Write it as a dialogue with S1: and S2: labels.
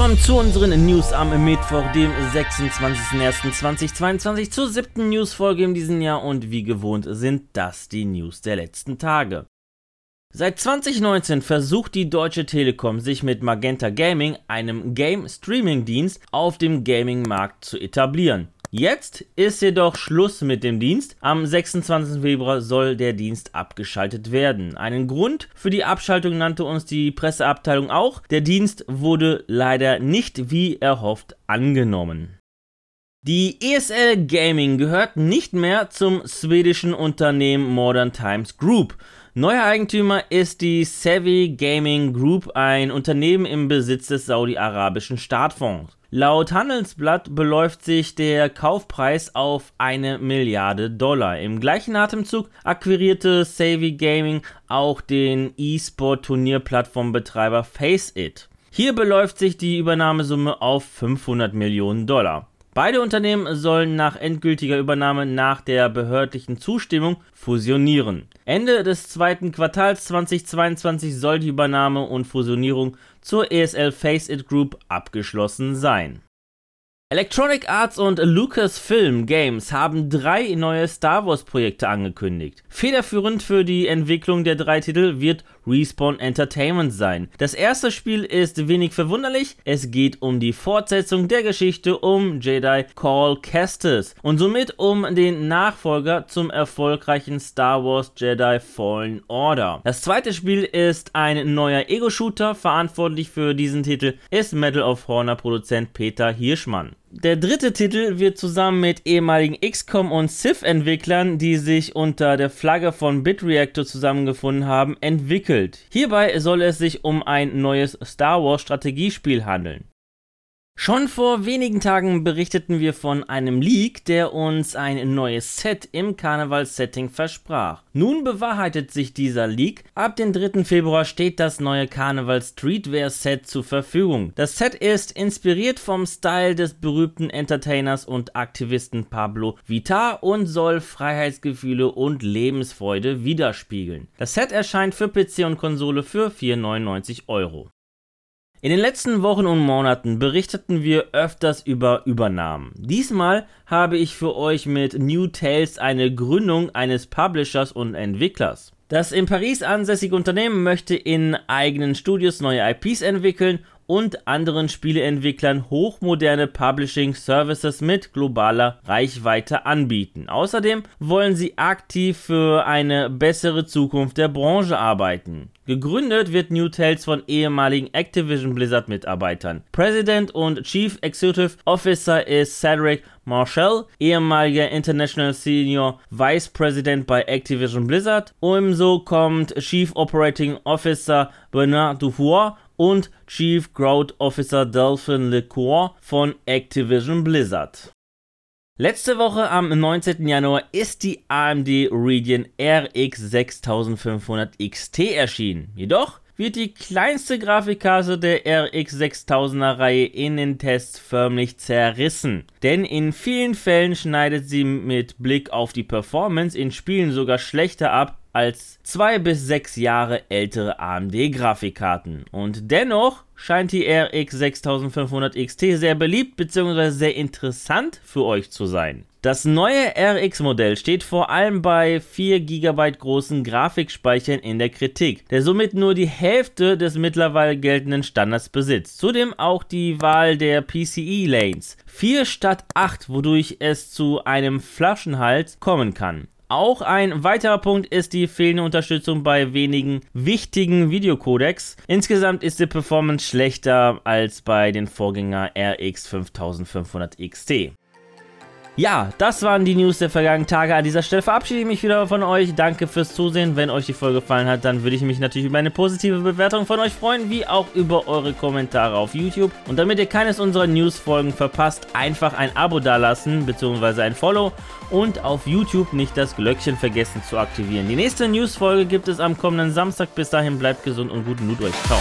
S1: Willkommen zu unseren News am Mittwoch, dem 26.01.2022, zur siebten Newsfolge in diesem Jahr und wie gewohnt sind das die News der letzten Tage. Seit 2019 versucht die Deutsche Telekom sich mit Magenta Gaming, einem Game-Streaming-Dienst, auf dem Gaming-Markt zu etablieren. Jetzt ist jedoch Schluss mit dem Dienst. Am 26. Februar soll der Dienst abgeschaltet werden. Einen Grund für die Abschaltung nannte uns die Presseabteilung auch. Der Dienst wurde leider nicht wie erhofft angenommen. Die ESL Gaming gehört nicht mehr zum schwedischen Unternehmen Modern Times Group. Neuer Eigentümer ist die Savvy Gaming Group, ein Unternehmen im Besitz des saudi-arabischen Staatfonds. Laut Handelsblatt beläuft sich der Kaufpreis auf eine Milliarde Dollar. Im gleichen Atemzug akquirierte Savvy Gaming auch den E-Sport-Turnierplattformbetreiber Faceit. Hier beläuft sich die Übernahmesumme auf 500 Millionen Dollar. Beide Unternehmen sollen nach endgültiger Übernahme nach der behördlichen Zustimmung fusionieren. Ende des zweiten Quartals 2022 soll die Übernahme und Fusionierung zur ESL Face It Group abgeschlossen sein. Electronic Arts und Lucasfilm Games haben drei neue Star Wars Projekte angekündigt. Federführend für die Entwicklung der drei Titel wird Respawn Entertainment sein. Das erste Spiel ist wenig verwunderlich. Es geht um die Fortsetzung der Geschichte um Jedi Call Kestis und somit um den Nachfolger zum erfolgreichen Star Wars Jedi Fallen Order. Das zweite Spiel ist ein neuer Ego-Shooter. Verantwortlich für diesen Titel ist Medal of Honor Produzent Peter Hirschmann. Der dritte Titel wird zusammen mit ehemaligen XCOM und Civ-Entwicklern, die sich unter der Flagge von BitReactor zusammengefunden haben, entwickelt. Hierbei soll es sich um ein neues Star Wars Strategiespiel handeln. Schon vor wenigen Tagen berichteten wir von einem Leak, der uns ein neues Set im Karnevalsetting versprach. Nun bewahrheitet sich dieser Leak. Ab dem 3. Februar steht das neue Karneval Streetwear Set zur Verfügung. Das Set ist inspiriert vom Style des berühmten Entertainers und Aktivisten Pablo Vitar und soll Freiheitsgefühle und Lebensfreude widerspiegeln. Das Set erscheint für PC und Konsole für 4,99 Euro. In den letzten Wochen und Monaten berichteten wir öfters über Übernahmen. Diesmal habe ich für euch mit New Tales eine Gründung eines Publishers und Entwicklers. Das in Paris ansässige Unternehmen möchte in eigenen Studios neue IPs entwickeln und anderen Spieleentwicklern hochmoderne Publishing Services mit globaler Reichweite anbieten. Außerdem wollen sie aktiv für eine bessere Zukunft der Branche arbeiten. Gegründet wird New Tales von ehemaligen Activision Blizzard Mitarbeitern. President und Chief Executive Officer ist Cedric Marshall, ehemaliger International Senior Vice President bei Activision Blizzard. Ebenso kommt Chief Operating Officer Bernard Dufour und Chief Growth Officer Delphin LeCour von Activision Blizzard. Letzte Woche am 19. Januar ist die AMD Radeon RX 6500 XT erschienen. Jedoch wird die kleinste Grafikkarte der RX 6000er Reihe in den Tests förmlich zerrissen. Denn in vielen Fällen schneidet sie mit Blick auf die Performance in Spielen sogar schlechter ab als zwei bis sechs Jahre ältere AMD-Grafikkarten. Und dennoch scheint die RX 6500 XT sehr beliebt bzw. sehr interessant für euch zu sein. Das neue RX-Modell steht vor allem bei 4 GB großen Grafikspeichern in der Kritik, der somit nur die Hälfte des mittlerweile geltenden Standards besitzt. Zudem auch die Wahl der PCI-Lanes. 4 statt 8, wodurch es zu einem Flaschenhals kommen kann. Auch ein weiterer Punkt ist die fehlende Unterstützung bei wenigen wichtigen Videocodecs. Insgesamt ist die Performance schlechter als bei den Vorgänger RX 5500 XT. Ja, das waren die News der vergangenen Tage. An dieser Stelle verabschiede ich mich wieder von euch. Danke fürs Zusehen. Wenn euch die Folge gefallen hat, dann würde ich mich natürlich über eine positive Bewertung von euch freuen, wie auch über eure Kommentare auf YouTube. Und damit ihr keines unserer News-Folgen verpasst, einfach ein Abo dalassen bzw. ein Follow und auf YouTube nicht das Glöckchen vergessen zu aktivieren. Die nächste News-Folge gibt es am kommenden Samstag. Bis dahin bleibt gesund und guten Loot euch. Ciao.